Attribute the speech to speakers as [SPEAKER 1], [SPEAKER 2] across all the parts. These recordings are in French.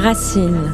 [SPEAKER 1] Racine.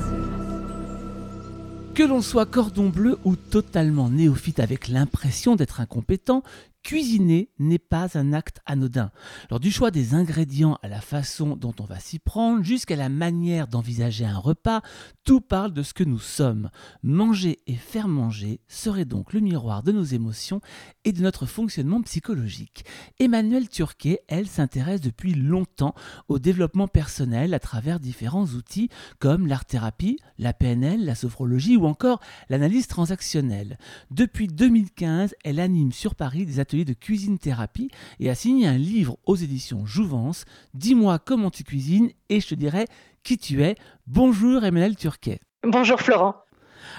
[SPEAKER 2] Que l'on soit cordon bleu ou totalement néophyte avec l'impression d'être incompétent, Cuisiner n'est pas un acte anodin. Lors du choix des ingrédients à la façon dont on va s'y prendre, jusqu'à la manière d'envisager un repas, tout parle de ce que nous sommes. Manger et faire manger serait donc le miroir de nos émotions et de notre fonctionnement psychologique. Emmanuelle Turquet, elle, s'intéresse depuis longtemps au développement personnel à travers différents outils comme l'art-thérapie, la PNL, la sophrologie ou encore l'analyse transactionnelle. Depuis 2015, elle anime sur Paris des ateliers de cuisine thérapie et a signé un livre aux éditions Jouvence. Dis-moi comment tu cuisines et je te dirai qui tu es. Bonjour Emmanuel Turquet.
[SPEAKER 3] Bonjour Florent.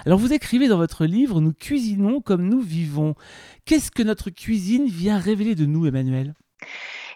[SPEAKER 2] Alors vous écrivez dans votre livre Nous cuisinons comme nous vivons. Qu'est-ce que notre cuisine vient révéler de nous Emmanuel?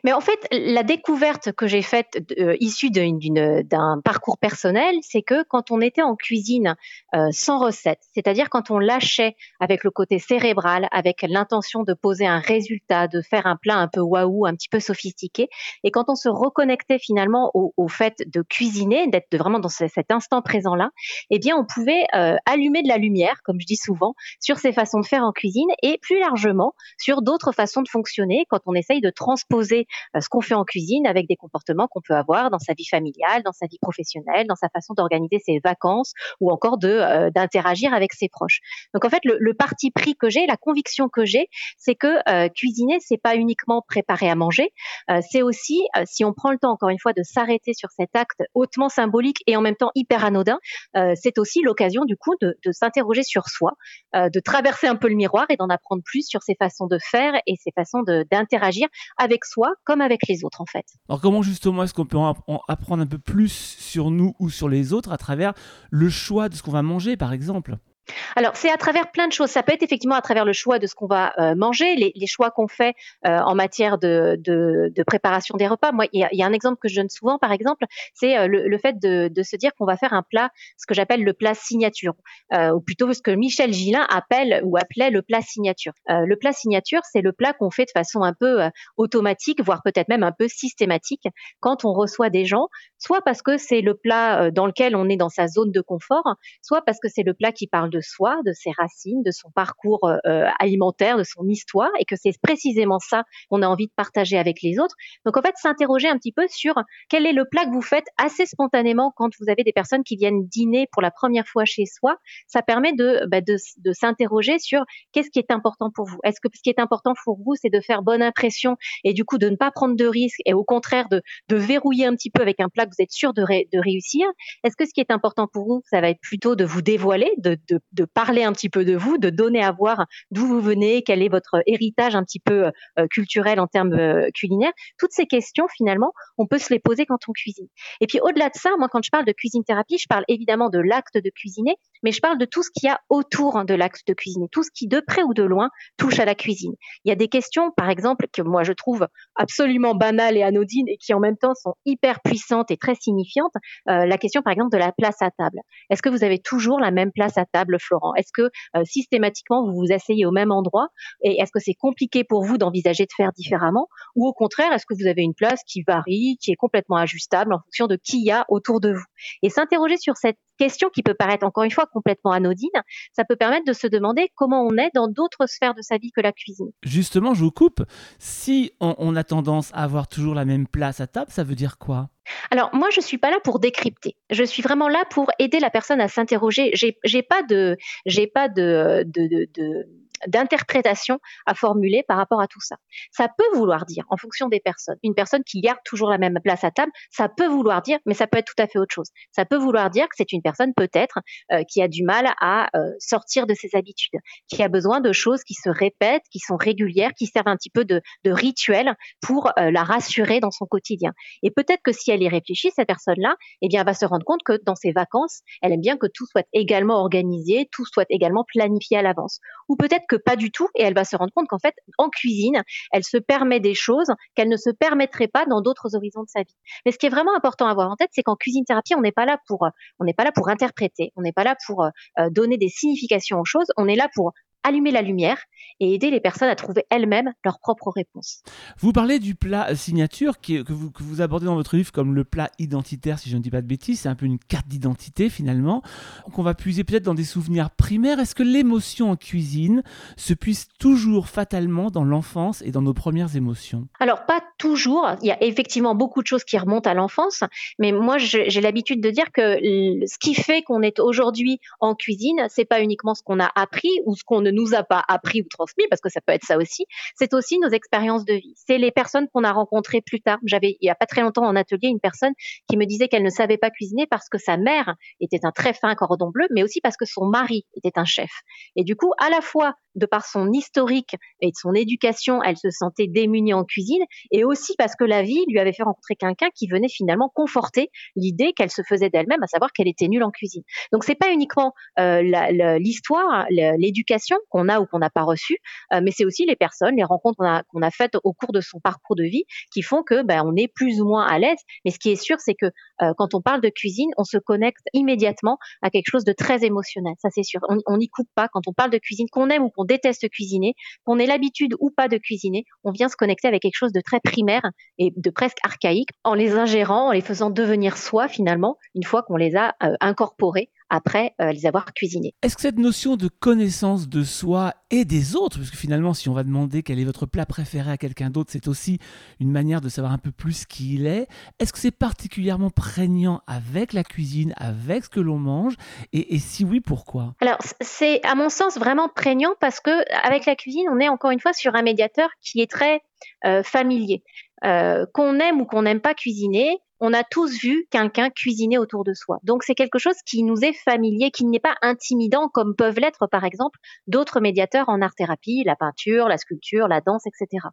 [SPEAKER 3] Mais en fait, la découverte que j'ai faite euh, issue d'un parcours personnel, c'est que quand on était en cuisine euh, sans recette, c'est-à-dire quand on lâchait avec le côté cérébral, avec l'intention de poser un résultat, de faire un plat un peu waouh, un petit peu sophistiqué, et quand on se reconnectait finalement au, au fait de cuisiner, d'être vraiment dans ce, cet instant présent-là, eh bien, on pouvait euh, allumer de la lumière, comme je dis souvent, sur ces façons de faire en cuisine et plus largement sur d'autres façons de fonctionner quand on essaye de transposer ce qu'on fait en cuisine avec des comportements qu'on peut avoir dans sa vie familiale, dans sa vie professionnelle, dans sa façon d'organiser ses vacances ou encore de euh, d'interagir avec ses proches. Donc en fait, le, le parti pris que j'ai, la conviction que j'ai, c'est que euh, cuisiner, c'est pas uniquement préparer à manger, euh, c'est aussi, si on prend le temps encore une fois de s'arrêter sur cet acte hautement symbolique et en même temps hyper anodin, c'est aussi l'occasion du coup de, de s'interroger sur soi, de traverser un peu le miroir et d'en apprendre plus sur ses façons de faire et ses façons d'interagir avec soi comme avec les autres en fait.
[SPEAKER 2] Alors comment justement est-ce qu'on peut en apprendre un peu plus sur nous ou sur les autres à travers le choix de ce qu'on va manger par exemple?
[SPEAKER 3] Alors, c'est à travers plein de choses. Ça peut être effectivement à travers le choix de ce qu'on va euh, manger, les, choix qu'on fait euh, en matière de, préparation des repas. Moi, il y, a, un exemple que je donne souvent, par exemple, c'est euh, le, fait de, de, se dire qu'on va faire un plat, ce que j'appelle le plat signature, ou plutôt ce que Michel Gillin appelle ou appelait le plat signature. le plat signature, c'est le plat qu'on fait de façon un peu automatique, voire peut-être même un peu systématique, quand on reçoit des gens, soit parce que c'est le plat dans lequel on est dans sa zone de confort, soit parce que c'est le plat qui parle de soi, de ses racines, de son parcours euh, euh, alimentaire, de son histoire, et que c'est précisément ça qu'on a envie de partager avec les autres. Donc en fait, s'interroger un petit peu sur quel est le plat que vous faites assez spontanément quand vous avez des personnes qui viennent dîner pour la première fois chez soi. Ça permet de, bah, s'interroger sur qu'est-ce qui est important pour vous. Est-ce que ce qui est important pour vous, c'est de faire bonne impression et du coup de ne pas prendre de risques et au contraire de, verrouiller un petit peu avec un plat que vous êtes sûr de, réussir? Est-ce que ce qui est important pour vous, ça va être plutôt de vous dévoiler, de, de parler un petit peu de vous, de donner à voir d'où vous venez, quel est votre héritage un petit peu euh, culturel en termes euh, culinaires. Toutes ces questions, finalement, on peut se les poser quand on cuisine. Et puis au-delà de ça, moi, quand je parle de cuisine thérapie, je parle évidemment de l'acte de cuisiner, mais je parle de tout ce qu'il y a autour hein, de l'acte de cuisiner, tout ce qui, de près ou de loin, touche à la cuisine. Il y a des questions, par exemple, que moi je trouve absolument banales et anodines et qui en même temps sont hyper puissantes et très signifiantes. Euh, la question, par exemple, de la place à table. Est-ce que vous avez toujours la même place à table, Florent? Est-ce que euh, systématiquement vous vous asseyez au même endroit? Et est-ce que c'est compliqué pour vous d'envisager de faire différemment? Ou au contraire, est-ce que vous avez une place qui varie, qui est complètement ajustable en fonction de qui y a autour de vous? Et s'interroger sur cette question qui peut paraître encore une fois complètement anodine, ça peut permettre de se demander comment on est dans d'autres sphères de sa vie que la cuisine.
[SPEAKER 2] Justement, je vous coupe. Si on, on a tendance à avoir toujours la même place à table, ça veut dire quoi?
[SPEAKER 3] Alors moi je suis pas là pour décrypter. Je suis vraiment là pour aider la personne à s'interroger. J'ai, pas de j'ai pas de, de, de, de d'interprétation à formuler par rapport à tout ça. Ça peut vouloir dire, en fonction des personnes, une personne qui garde toujours la même place à table, ça peut vouloir dire, mais ça peut être tout à fait autre chose. Ça peut vouloir dire que c'est une personne peut-être euh, qui a du mal à euh, sortir de ses habitudes, qui a besoin de choses qui se répètent, qui sont régulières, qui servent un petit peu de, de rituel pour euh, la rassurer dans son quotidien. Et peut-être que si elle y réfléchit, cette personne-là, eh bien, va se rendre compte que dans ses vacances, elle aime bien que tout soit également organisé, tout soit également planifié à l'avance. Ou peut-être que pas du tout et elle va se rendre compte qu'en fait, en cuisine, elle se permet des choses qu'elle ne se permettrait pas dans d'autres horizons de sa vie. Mais ce qui est vraiment important à avoir en tête, c'est qu'en cuisine thérapie, on n'est pas là pour, pour interpréter, on n'est pas là pour euh, donner des significations aux choses, on est là pour allumer la lumière et aider les personnes à trouver elles-mêmes leurs propres réponses.
[SPEAKER 2] Vous parlez du plat signature qui, que, vous, que vous abordez dans votre livre comme le plat identitaire, si je ne dis pas de bêtises. C'est un peu une carte d'identité finalement, qu'on va puiser peut-être dans des souvenirs primaires. Est-ce que l'émotion en cuisine se puise toujours fatalement dans l'enfance et dans nos premières émotions?
[SPEAKER 3] Alors, pas toujours. Il y a effectivement beaucoup de choses qui remontent à l'enfance, mais moi, j'ai l'habitude de dire que ce qui fait qu'on est aujourd'hui en cuisine, c'est pas uniquement ce qu'on a appris ou ce qu'on ne nous a pas appris ou transmis, parce que ça peut être ça aussi. C'est aussi nos expériences de vie. C'est les personnes qu'on a rencontrées plus tard. J'avais, il y a pas très longtemps en atelier, une personne qui me disait qu'elle ne savait pas cuisiner parce que sa mère était un très fin cordon bleu, mais aussi parce que son mari était un chef. Et du coup, à la fois de par son historique et de son éducation, elle se sentait démunie en cuisine, et aussi parce que la vie lui avait fait rencontrer quelqu'un qui venait finalement conforter l'idée qu'elle se faisait d'elle-même, à savoir qu'elle était nulle en cuisine. Donc c'est pas uniquement euh, l'histoire, l'éducation qu'on a ou qu'on n'a pas reçue, euh, mais c'est aussi les personnes, les rencontres qu'on a, faites au cours de son parcours de vie qui font que ben, on est plus ou moins à l'aise. Mais ce qui est sûr, c'est que euh, quand on parle de cuisine, on se connecte immédiatement à quelque chose de très émotionnel. Ça c'est sûr. On n'y coupe pas quand on parle de cuisine, qu'on aime ou qu'on déteste cuisiner, qu'on ait l'habitude ou pas de cuisiner, on vient se connecter avec quelque chose de très primaire et de presque archaïque en les ingérant, en les faisant devenir soi finalement, une fois qu'on les a euh, incorporés après euh, les avoir cuisinés.
[SPEAKER 2] Est-ce que cette notion de connaissance de soi et des autres, parce que finalement, si on va demander quel est votre plat préféré à quelqu'un d'autre, c'est aussi une manière de savoir un peu plus qui il est. Est-ce que c'est particulièrement prégnant avec la cuisine, avec ce que l'on mange? Et, si oui, pourquoi?
[SPEAKER 3] Alors, c'est à mon sens vraiment prégnant parce que avec la cuisine, on est encore une fois sur un médiateur qui est très euh, familier. Euh, qu'on aime ou qu'on n'aime pas cuisiner, on a tous vu quelqu'un cuisiner autour de soi. Donc c'est quelque chose qui nous est familier, qui n'est pas intimidant comme peuvent l'être par exemple d'autres médiateurs en art thérapie, la peinture, la sculpture, la danse, etc.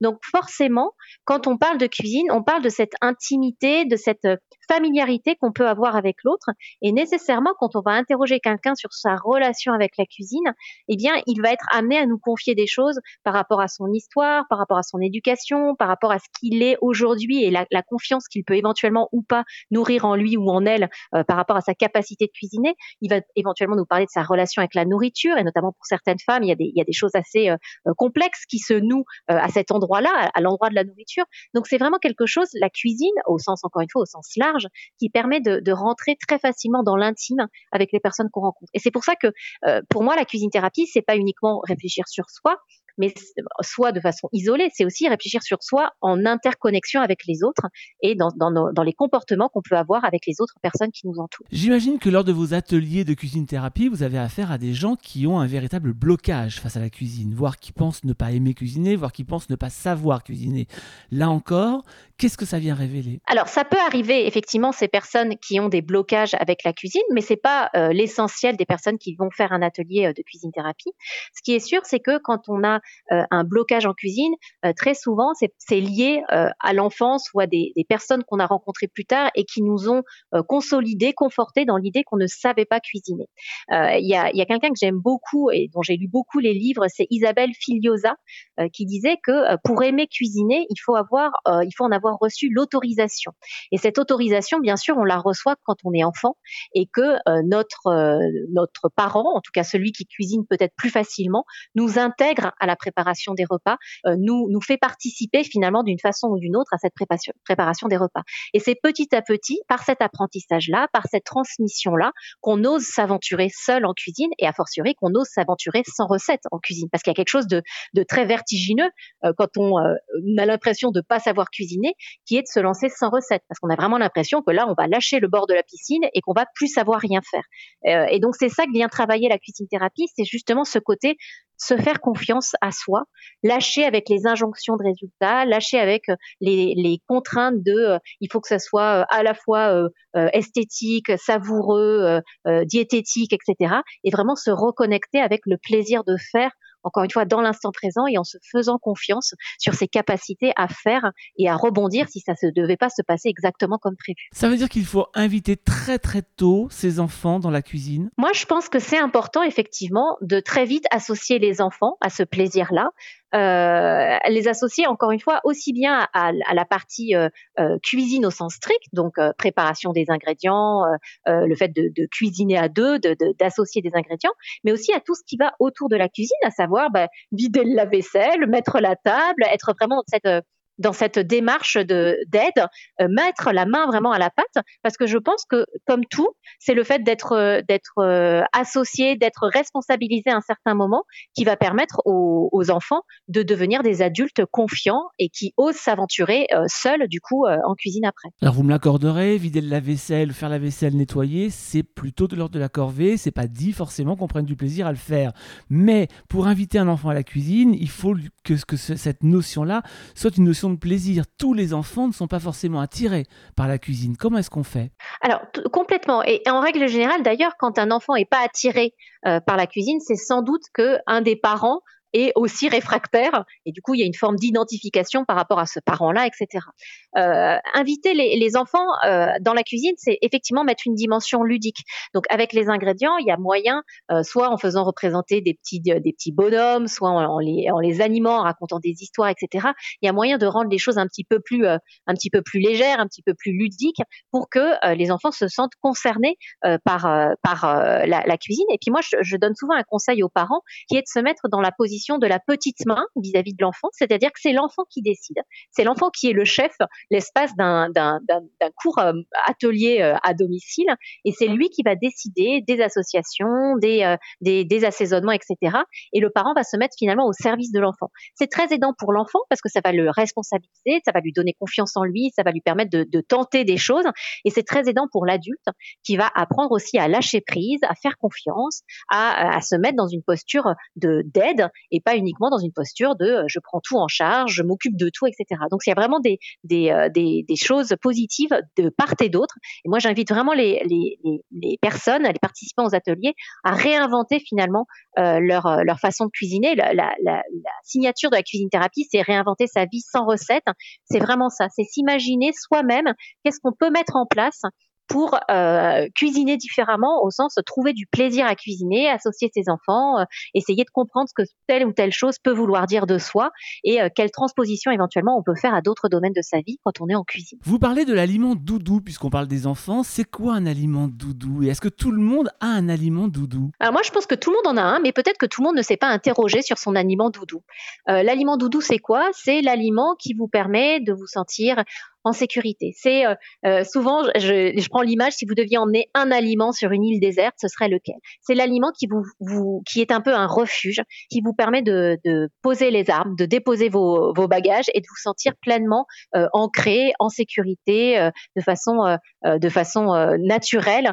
[SPEAKER 3] Donc forcément, quand on parle de cuisine, on parle de cette intimité, de cette euh, familiarité qu'on peut avoir avec l'autre. Et nécessairement, quand on va interroger quelqu'un sur sa relation avec la cuisine, eh bien, il va être amené à nous confier des choses par rapport à son histoire, par rapport à son éducation, par rapport à ce qu'il est aujourd'hui et la, confiance qu'il peut éventuellement ou pas nourrir en lui ou en elle euh, par rapport à sa capacité de cuisiner. Il va éventuellement nous parler de sa relation avec la nourriture et notamment pour certaines femmes, il y a des, choses assez euh, complexes qui se nouent à cet endroit là à l'endroit de la nourriture. Donc c'est vraiment quelque chose, la cuisine, au sens encore une fois, au sens large, qui permet de, rentrer très facilement dans l'intime avec les personnes qu'on rencontre. Et c'est pour ça que euh, pour moi, la cuisine thérapie, c'est pas uniquement réfléchir sur soi, mais soit de façon isolée, c'est aussi réfléchir sur soi en interconnexion avec les autres et dans, dans, les comportements qu'on peut avoir avec les autres personnes qui nous entourent.
[SPEAKER 2] J'imagine que lors de vos ateliers de cuisine thérapie, vous avez affaire à des gens qui ont un véritable blocage face à la cuisine, voire qui pensent ne pas aimer cuisiner, voire qui pensent ne pas savoir cuisiner. Là encore, qu'est-ce que ça vient révéler?
[SPEAKER 3] Alors, ça peut arriver effectivement ces personnes qui ont des blocages avec la cuisine, mais c'est pas euh, l'essentiel des personnes qui vont faire un atelier euh, de cuisine thérapie. Ce qui est sûr, c'est que quand on a euh, un blocage en cuisine, très souvent, c'est lié à l'enfance ou à des, personnes qu'on a rencontrées plus tard et qui nous ont consolidés, confortés dans l'idée qu'on ne savait pas cuisiner. Il y a, a quelqu'un que j'aime beaucoup et dont j'ai lu beaucoup les livres, c'est Isabelle Filiosa, qui disait que pour aimer cuisiner, il faut avoir, il faut en avoir reçu l'autorisation. Et cette autorisation, bien sûr, on la reçoit quand on est enfant et que notre notre parent, en tout cas celui qui cuisine peut-être plus facilement, nous intègre à la préparation des repas, euh, nous, nous fait participer finalement d'une façon ou d'une autre à cette préparation, préparation des repas. Et c'est petit à petit, par cet apprentissage-là, par cette transmission-là, qu'on ose s'aventurer seul en cuisine et a fortiori qu'on ose s'aventurer sans recette en cuisine. Parce qu'il y a quelque chose de, très vertigineux euh, quand on, euh, a l'impression de pas savoir cuisiner, qui est de se lancer sans recette. Parce qu'on a vraiment l'impression que là, on va lâcher le bord de la piscine et qu'on va plus savoir rien faire. et donc, c'est ça que vient travailler la cuisine thérapie, c'est justement ce côté se faire confiance à soi, lâcher avec les injonctions de résultats, lâcher avec euh, les, contraintes de euh, il faut que ça soit euh, à la fois esthétique, savoureux, diététique, etc. Et vraiment se reconnecter avec le plaisir de faire encore une fois, dans l'instant présent et en se faisant confiance sur ses capacités à faire et à rebondir si ça ne devait pas se passer exactement comme prévu.
[SPEAKER 2] Ça veut dire qu'il faut inviter très très tôt ses enfants dans la cuisine?
[SPEAKER 3] Moi, je pense que c'est important effectivement de très vite associer les enfants à ce plaisir-là. Euh, les associer encore une fois aussi bien à, la partie euh, euh, cuisine au sens strict, donc préparation des ingrédients, le fait de, cuisiner à deux, d'associer des ingrédients, mais aussi à tout ce qui va autour de la cuisine, à savoir bah, vider le lave-vaisselle, mettre la table, être vraiment cette dans cette démarche de d'aide, euh, mettre la main vraiment à la pâte, parce que je pense que comme tout, c'est le fait d'être euh, euh, associé, d'être responsabilisé à un certain moment, qui va permettre aux, enfants de devenir des adultes confiants et qui osent s'aventurer seuls du coup en cuisine après.
[SPEAKER 2] Alors vous me l'accorderez, vider le lave-vaisselle, faire la vaisselle, nettoyer, c'est plutôt de l'ordre de la corvée. C'est pas dit forcément qu'on prenne du plaisir à le faire, mais pour inviter un enfant à la cuisine, il faut que cette notion-là soit une notion de plaisir. Tous les enfants ne sont pas forcément attirés par la cuisine. Comment est-ce qu'on fait?
[SPEAKER 3] Alors, complètement. Et en règle générale, d'ailleurs, quand un enfant n'est pas attiré euh, par la cuisine, c'est sans doute qu'un des parents et aussi réfractaire. Et du coup, il y a une forme d'identification par rapport à ce parent-là, etc. Euh, inviter les, enfants euh, dans la cuisine, c'est effectivement mettre une dimension ludique. Donc, avec les ingrédients, il y a moyen, euh, soit en faisant représenter des petits, des petits bonhommes, soit en, les, en les animant, en racontant des histoires, etc. Il y a moyen de rendre les choses un petit peu plus, un petit peu plus légères, un petit peu plus ludiques, pour que les enfants se sentent concernés par, par la, cuisine. Et puis moi, je donne souvent un conseil aux parents, qui est de se mettre dans la position de la petite main vis-à-vis de l'enfant, c'est-à-dire que c'est l'enfant qui décide. C'est l'enfant qui est le chef l'espace d'un court euh, atelier euh, à domicile, et c'est lui qui va décider des associations, des, euh, des, assaisonnements, etc. Et le parent va se mettre finalement au service de l'enfant. C'est très aidant pour l'enfant parce que ça va le responsabiliser, ça va lui donner confiance en lui, ça va lui permettre de, tenter des choses, et c'est très aidant pour l'adulte qui va apprendre aussi à lâcher prise, à faire confiance, à, à se mettre dans une posture de d'aide pas uniquement dans une posture de euh, je prends tout en charge, je m'occupe de tout, etc. Donc il y a vraiment des, euh, des, des choses positives de part et d'autre. Et moi j'invite vraiment les, les, les, personnes, les participants aux ateliers à réinventer finalement euh, leur, leur façon de cuisiner. La signature de la cuisine thérapie, c'est réinventer sa vie sans recette. C'est vraiment ça, c'est s'imaginer soi-même qu'est-ce qu'on peut mettre en place pour euh, cuisiner différemment au sens trouver du plaisir à cuisiner, associer ses enfants, euh, essayer de comprendre ce que telle ou telle chose peut vouloir dire de soi et euh, quelle transposition éventuellement on peut faire à d'autres domaines de sa vie quand on est en cuisine.
[SPEAKER 2] Vous parlez de l'aliment doudou puisqu'on parle des enfants. C'est quoi un aliment doudou et est-ce que tout le monde a un aliment doudou?
[SPEAKER 3] Alors moi je pense que tout le monde en a un, mais peut-être que tout le monde ne s'est pas interrogé sur son aliment doudou. l'aliment doudou c'est quoi? C'est l'aliment qui vous permet de vous sentir en sécurité. C'est euh, euh, souvent, je, prends l'image, si vous deviez emmener un aliment sur une île déserte, ce serait lequel? C'est l'aliment qui vous, qui est un peu un refuge, qui vous permet de, poser les armes, de déposer vos, bagages et de vous sentir pleinement euh, ancré, en sécurité, de façon, de façon naturelle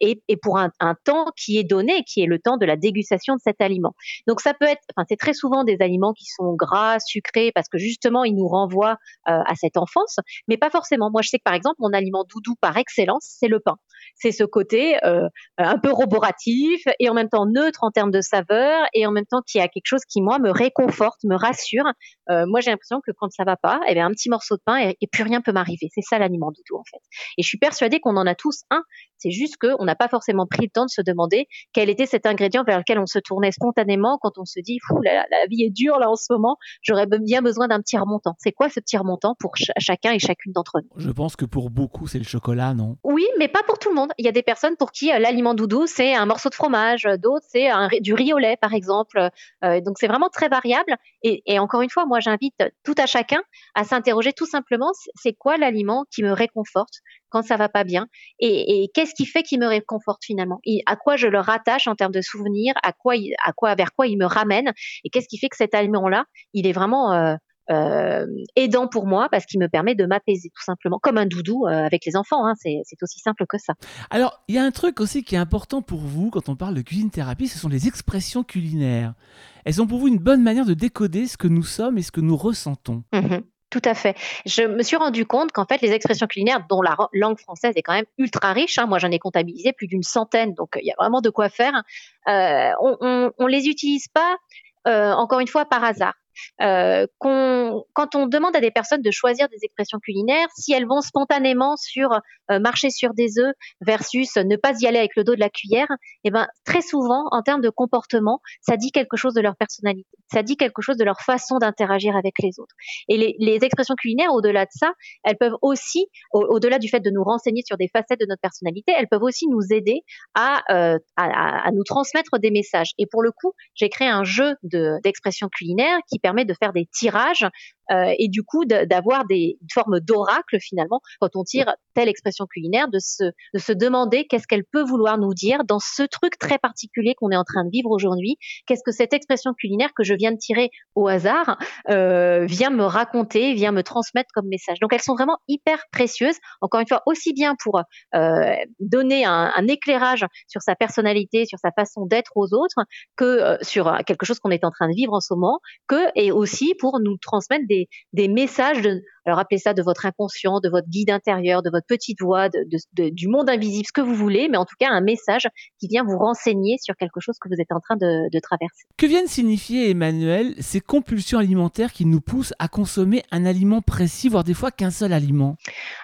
[SPEAKER 3] et, et, pour un, un, temps qui est donné, qui est le temps de la dégustation de cet aliment. Donc ça peut être, enfin c'est très souvent des aliments qui sont gras, sucrés, parce que justement ils nous renvoient à cette enfance mais pas forcément. Moi, je sais que par exemple, mon aliment doudou par excellence, c'est le pain. C'est ce côté euh, un peu roboratif et en même temps neutre en termes de saveur et en même temps qui a quelque chose qui moi me réconforte, me rassure. Euh, moi, j'ai l'impression que quand ça va pas, eh bien, un petit morceau de pain et, et plus rien peut m'arriver. C'est ça l'aliment doudou en fait. Et je suis persuadée qu'on en a tous un. C'est juste qu'on n'a pas forcément pris le temps de se demander quel était cet ingrédient vers lequel on se tournait spontanément quand on se dit, fou, la, la vie est dure là en ce moment. J'aurais bien besoin d'un petit remontant. C'est quoi ce petit remontant pour chacun et chacun d'entre nous?
[SPEAKER 2] Je pense que pour beaucoup, c'est le chocolat, non?
[SPEAKER 3] Oui, mais pas pour tout le monde. Il y a des personnes pour qui euh, l'aliment doudou, c'est un morceau de fromage, d'autres, c'est du riz au lait, par exemple. Euh, donc, c'est vraiment très variable. Et, encore une fois, moi, j'invite tout à chacun à s'interroger tout simplement, c'est quoi l'aliment qui me réconforte quand ça va pas bien? Et, qu'est-ce qui fait qu'il me réconforte finalement? Et à quoi je le rattache en termes de souvenirs? À quoi à quoi vers quoi il me ramène? Et qu'est-ce qui fait que cet aliment là il est vraiment euh, euh, aidant pour moi parce qu'il me permet de m'apaiser tout simplement, comme un doudou euh, avec les enfants. Hein, c'est aussi simple que ça.
[SPEAKER 2] Alors, il y a un truc aussi qui est important pour vous quand on parle de cuisine thérapie, ce sont les expressions culinaires. Elles sont pour vous une bonne manière de décoder ce que nous sommes et ce que nous ressentons.
[SPEAKER 3] Mmh tout à fait. Je me suis rendu compte qu'en fait, les expressions culinaires, dont la langue française est quand même ultra riche, hein, moi j'en ai comptabilisé plus d'une centaine, donc il y a vraiment de quoi faire. Euh, on, on, on les utilise pas euh, encore une fois par hasard. Euh, quand on demande à des personnes de choisir des expressions culinaires, si elles vont spontanément sur euh, marcher sur des œufs versus ne pas y aller avec le dos de la cuillère, eh ben très souvent en termes de comportement, ça dit quelque chose de leur personnalité, ça dit quelque chose de leur façon d'interagir avec les autres. Et les, expressions culinaires, au-delà de ça, elles peuvent aussi, au-delà du fait de nous renseigner sur des facettes de notre personnalité, elles peuvent aussi nous aider à, euh, nous transmettre des messages. Et pour le coup, j'ai créé un jeu d'expressions culinaires qui permet de faire des tirages et du coup d'avoir des formes d'oracle finalement quand on tire telle expression culinaire, de se, de se demander qu'est-ce qu'elle peut vouloir nous dire dans ce truc très particulier qu'on est en train de vivre aujourd'hui. Qu'est-ce que cette expression culinaire que je viens de tirer au hasard euh, vient me raconter, vient me transmettre comme message. Donc elles sont vraiment hyper précieuses. Encore une fois, aussi bien pour euh, donner un, éclairage sur sa personnalité, sur sa façon d'être aux autres, que euh, sur quelque chose qu'on est en train de vivre en ce moment, que et aussi pour nous transmettre des des, messages, de, alors appelez ça de votre inconscient, de votre guide intérieur, de votre petite voix, de, du monde invisible, ce que vous voulez, mais en tout cas un message qui vient vous renseigner sur quelque chose que vous êtes en train de, traverser.
[SPEAKER 2] Que viennent signifier, Emmanuel, ces compulsions alimentaires qui nous poussent à consommer un aliment précis, voire des fois qu'un seul aliment?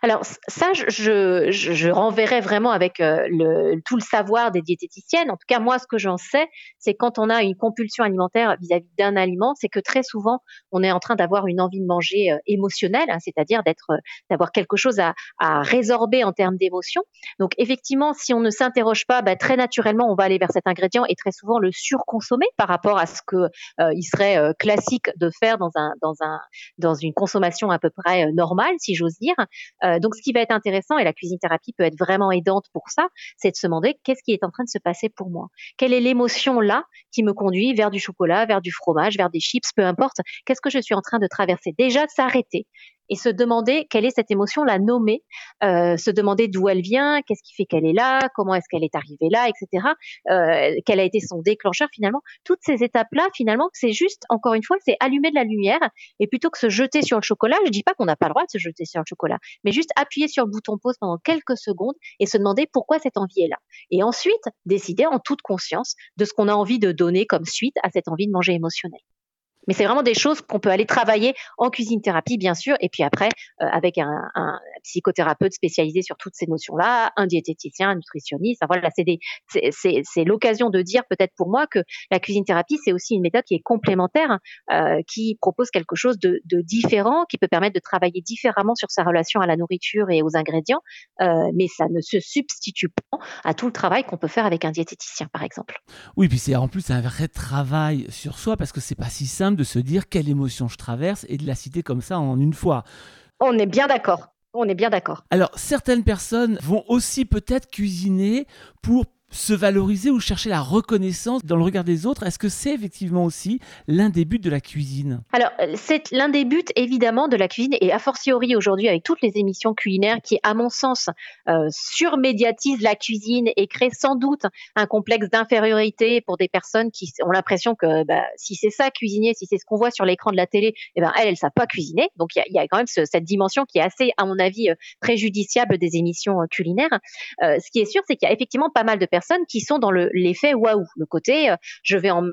[SPEAKER 3] Alors ça, je, je, renverrai vraiment avec euh, le, tout le savoir des diététiciennes. En tout cas, moi, ce que j'en sais, c'est quand on a une compulsion alimentaire vis-à-vis d'un aliment, c'est que très souvent, on est en train d'avoir une envie de manger euh, émotionnelle, hein, c'est-à-dire euh, d'avoir quelque chose à, résorber en termes d'émotion. Donc effectivement, si on ne s'interroge pas, bah, très naturellement, on va aller vers cet ingrédient et très souvent le surconsommer par rapport à ce que euh, serait classique de faire dans une consommation à peu près normale, si j'ose dire. donc ce qui va être intéressant et la cuisine thérapie peut être vraiment aidante pour ça, c'est de se demander qu'est-ce qui est en train de se passer pour moi. Quelle est l'émotion là qui me conduit vers du chocolat, vers du fromage, vers des chips, peu importe. Qu'est-ce que je suis en train de traverser? Déjà s'arrêter et se demander quelle est cette émotion, la nommer, euh, se demander d'où elle vient, qu'est-ce qui fait qu'elle est là, comment est-ce qu'elle est arrivée là, etc. Euh, quel a été son déclencheur finalement. Toutes ces étapes-là, finalement, c'est juste, encore une fois, c'est allumer de la lumière et plutôt que se jeter sur le chocolat, je dis pas qu'on n'a pas le droit de se jeter sur le chocolat, mais juste appuyer sur le bouton pause pendant quelques secondes et se demander pourquoi cette envie est là. Et ensuite, décider en toute conscience de ce qu'on a envie de donner comme suite à cette envie de manger émotionnelle. Mais c'est vraiment des choses qu'on peut aller travailler en cuisine thérapie, bien sûr, et puis après, euh, avec un, psychothérapeute spécialisé sur toutes ces notions-là, un diététicien, un nutritionniste. Enfin, voilà, c'est, l'occasion de dire peut-être pour moi que la cuisine thérapie, c'est aussi une méthode qui est complémentaire, euh, qui propose quelque chose de, de, différent, qui peut permettre de travailler différemment sur sa relation à la nourriture et aux ingrédients, euh, mais ça ne se substitue pas à tout le travail qu'on peut faire avec un diététicien, par exemple.
[SPEAKER 2] Oui, puis c'est en plus un vrai travail sur soi parce que c'est pas si simple de se dire quelle émotion je traverse et de la citer comme ça en une fois.
[SPEAKER 3] On est bien d'accord. On est bien d'accord.
[SPEAKER 2] Alors, certaines personnes vont aussi peut-être cuisiner pour se valoriser ou chercher la reconnaissance dans le regard des autres, est-ce que c'est effectivement aussi l'un des buts de la cuisine?
[SPEAKER 3] Alors, euh, c'est l'un des buts évidemment de la cuisine et a fortiori aujourd'hui avec toutes les émissions culinaires qui, à mon sens, euh, surmédiatisent la cuisine et créent sans doute un complexe d'infériorité pour des personnes qui ont l'impression que bah, si c'est ça cuisiner, si c'est ce qu'on voit sur l'écran de la télé, eh ben elles, elles savent pas cuisiner. Donc il y, a, quand même cette dimension qui est assez, à mon avis, euh, préjudiciable des émissions culinaires. ce qui est sûr, c'est qu'il y a effectivement pas mal de personnes qui sont dans l'effet waouh, le côté euh, je vais en,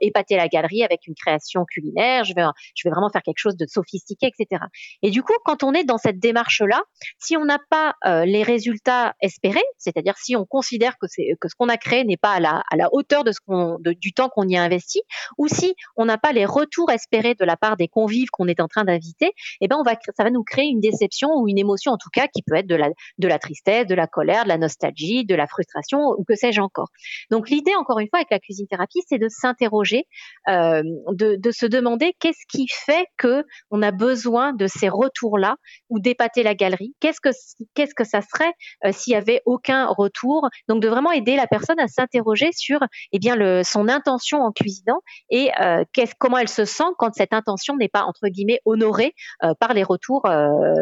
[SPEAKER 3] épater la galerie avec une création culinaire, je vais, vraiment faire quelque chose de sophistiqué, etc. Et du coup, quand on est dans cette démarche-là, si on n'a pas euh, les résultats espérés, c'est-à-dire si on considère que, ce qu'on a créé n'est pas à la, hauteur de ce qu'on, du temps qu'on y a investi, ou si on n'a pas les retours espérés de la part des convives qu'on est en train d'inviter, eh ben on va, ça va nous créer une déception ou une émotion en tout cas qui peut être de la, de la tristesse, de la colère, de la nostalgie, de la frustration ou que sais-je encore. Donc l'idée, encore une fois, avec la cuisine thérapie, c'est de s'interroger, euh, de, se demander qu'est-ce qui fait que on a besoin de ces retours-là ou d'épater la galerie. Qu'est-ce que qu'est-ce que ça serait euh, s'il y avait aucun retour? Donc de vraiment aider la personne à s'interroger sur eh bien son intention en cuisinant et euh, comment elle se sent quand cette intention n'est pas entre guillemets honorée par les retours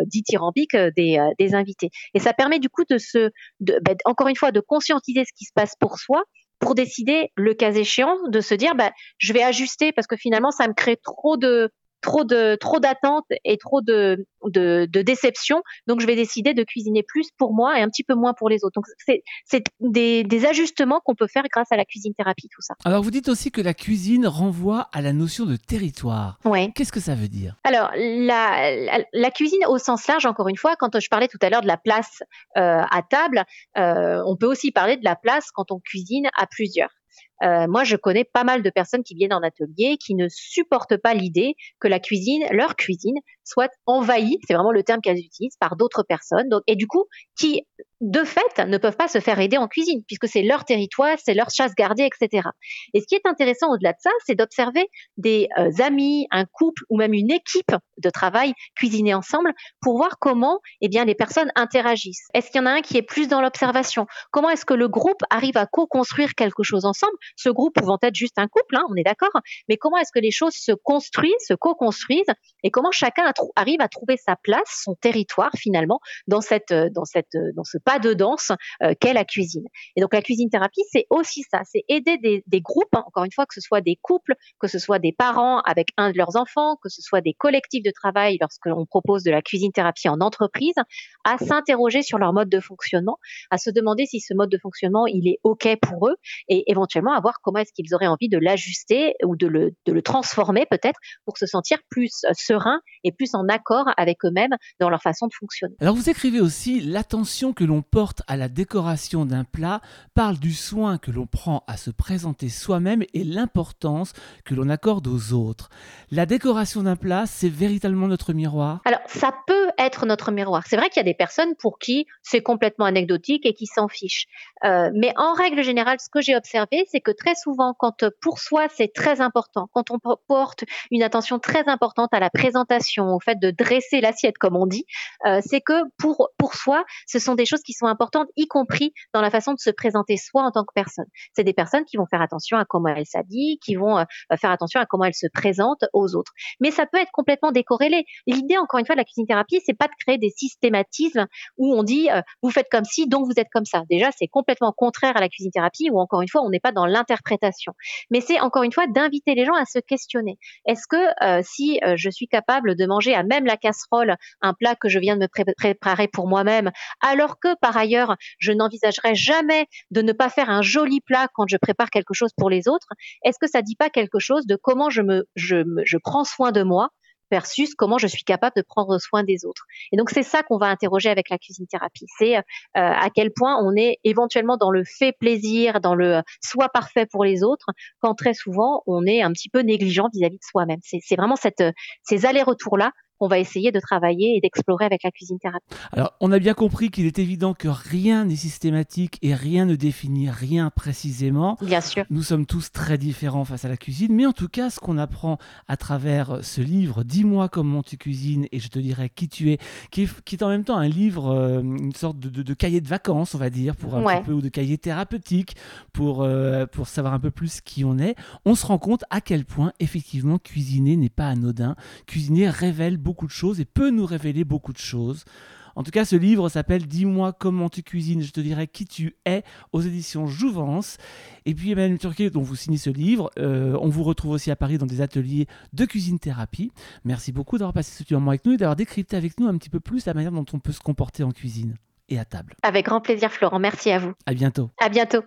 [SPEAKER 3] dithyrambiques des, des invités. Et ça permet du coup de se, ben, encore une fois, de conscientiser ce qui se passe pour soi pour décider, le cas échéant, de se dire, bah, je vais ajuster parce que finalement, ça me crée trop de, trop de trop d'attentes et trop de, de, de déception. Donc je vais décider de cuisiner plus pour moi et un petit peu moins pour les autres. Donc c'est c'est des, des ajustements qu'on peut faire grâce à la cuisine thérapie, tout ça.
[SPEAKER 2] Alors vous dites aussi que la cuisine renvoie à la notion de territoire.
[SPEAKER 3] Ouais.
[SPEAKER 2] Qu'est-ce que ça veut dire?
[SPEAKER 3] Alors la, la, la cuisine au sens large, encore une fois, quand je parlais tout à l'heure de la place euh, à table, euh, on peut aussi parler de la place quand on cuisine à plusieurs. Euh, moi, je connais pas mal de personnes qui viennent en atelier qui ne supportent pas l'idée que la cuisine, leur cuisine, soit envahie, c'est vraiment le terme qu'elles utilisent, par d'autres personnes. Donc, et du coup, qui de fait, ne peuvent pas se faire aider en cuisine, puisque c'est leur territoire, c'est leur chasse gardée, etc. Et ce qui est intéressant au-delà de ça, c'est d'observer des euh, amis, un couple ou même une équipe de travail cuisiner ensemble pour voir comment eh bien, les personnes interagissent. Est-ce qu'il y en a un qui est plus dans l'observation? Comment est-ce que le groupe arrive à co-construire quelque chose ensemble Ce groupe pouvant être juste un couple, hein, on est d'accord, mais comment est-ce que les choses se construisent, se co-construisent, et comment chacun arrive à trouver sa place, son territoire finalement, dans, cette, dans, cette, dans ce pas de danse euh, qu'est la cuisine. Et donc la cuisine thérapie, c'est aussi ça, c'est aider des, des groupes, hein, encore une fois, que ce soit des couples, que ce soit des parents avec un de leurs enfants, que ce soit des collectifs de travail lorsque l'on propose de la cuisine thérapie en entreprise, à s'interroger sur leur mode de fonctionnement, à se demander si ce mode de fonctionnement il est ok pour eux, et éventuellement à voir comment est-ce qu'ils auraient envie de l'ajuster ou de le, de le transformer peut-être pour se sentir plus euh, serein et plus en accord avec eux-mêmes dans leur façon de fonctionner.
[SPEAKER 2] Alors vous écrivez aussi l'attention que l'on porte à la décoration d'un plat parle du soin que l'on prend à se présenter soi-même et l'importance que l'on accorde aux autres. La décoration d'un plat, c'est véritablement notre miroir?
[SPEAKER 3] Alors, ça peut être notre miroir. C'est vrai qu'il y a des personnes pour qui c'est complètement anecdotique et qui s'en fichent. Euh, mais en règle générale, ce que j'ai observé, c'est que très souvent, quand pour soi c'est très important, quand on porte une attention très importante à la présentation, au fait de dresser l'assiette, comme on dit, euh, c'est que pour, pour soi, ce sont des choses qui sont importantes, y compris dans la façon de se présenter soi en tant que personne. C'est des personnes qui vont faire attention à comment elles s'habillent, qui vont euh, faire attention à comment elles se présentent aux autres. Mais ça peut être complètement décorrélé. L'idée, encore une fois, de la cuisine thérapie, c'est pas de créer des systématismes où on dit euh, vous faites comme ci, donc vous êtes comme ça. Déjà, c'est complètement contraire à la cuisine thérapie où encore une fois, on n'est pas dans l'interprétation. Mais c'est encore une fois d'inviter les gens à se questionner. Est-ce que euh, si euh, je suis capable de manger à même la casserole un plat que je viens de me pré préparer pour moi-même, alors que par ailleurs, je n'envisagerais jamais de ne pas faire un joli plat quand je prépare quelque chose pour les autres, est-ce que ça dit pas quelque chose de comment je me, je, je prends soin de moi versus comment je suis capable de prendre soin des autres. Et donc c'est ça qu'on va interroger avec la cuisine thérapie. C'est euh, à quel point on est éventuellement dans le fait plaisir, dans le soi parfait pour les autres, quand très souvent on est un petit peu négligent vis-à-vis -vis de soi-même. C'est vraiment cette, ces allers-retours là on va essayer de travailler et d'explorer avec la cuisine thérapie.
[SPEAKER 2] Alors, on a bien compris qu'il est évident que rien n'est systématique et rien ne définit rien précisément.
[SPEAKER 3] Bien sûr.
[SPEAKER 2] Nous sommes tous très différents face à la cuisine, mais en tout cas, ce qu'on apprend à travers ce livre, Dis-moi comment tu cuisines et je te dirai qui tu es, qui est, en même temps un livre, euh, une sorte de, cahier de vacances, on va dire, pour un petit peu, ou de cahier thérapeutique, pour, euh, pour savoir un peu plus qui on est, on se rend compte à quel point, effectivement, cuisiner n'est pas anodin. Cuisiner révèle beaucoup de choses et peut nous révéler beaucoup de choses. En tout cas, ce livre s'appelle Dis-moi comment tu cuisines, je te dirai qui tu es aux éditions Jouvence. Et puis Emmanuel Turquet, dont vous signez ce livre, euh, on vous retrouve aussi à Paris dans des ateliers de cuisine thérapie. Merci beaucoup d'avoir passé ce moment avec nous et d'avoir décrypté avec nous un petit peu plus la manière dont on peut se comporter en cuisine et à table.
[SPEAKER 3] Avec grand plaisir, Florent. Merci à vous.
[SPEAKER 2] À bientôt.
[SPEAKER 3] À bientôt.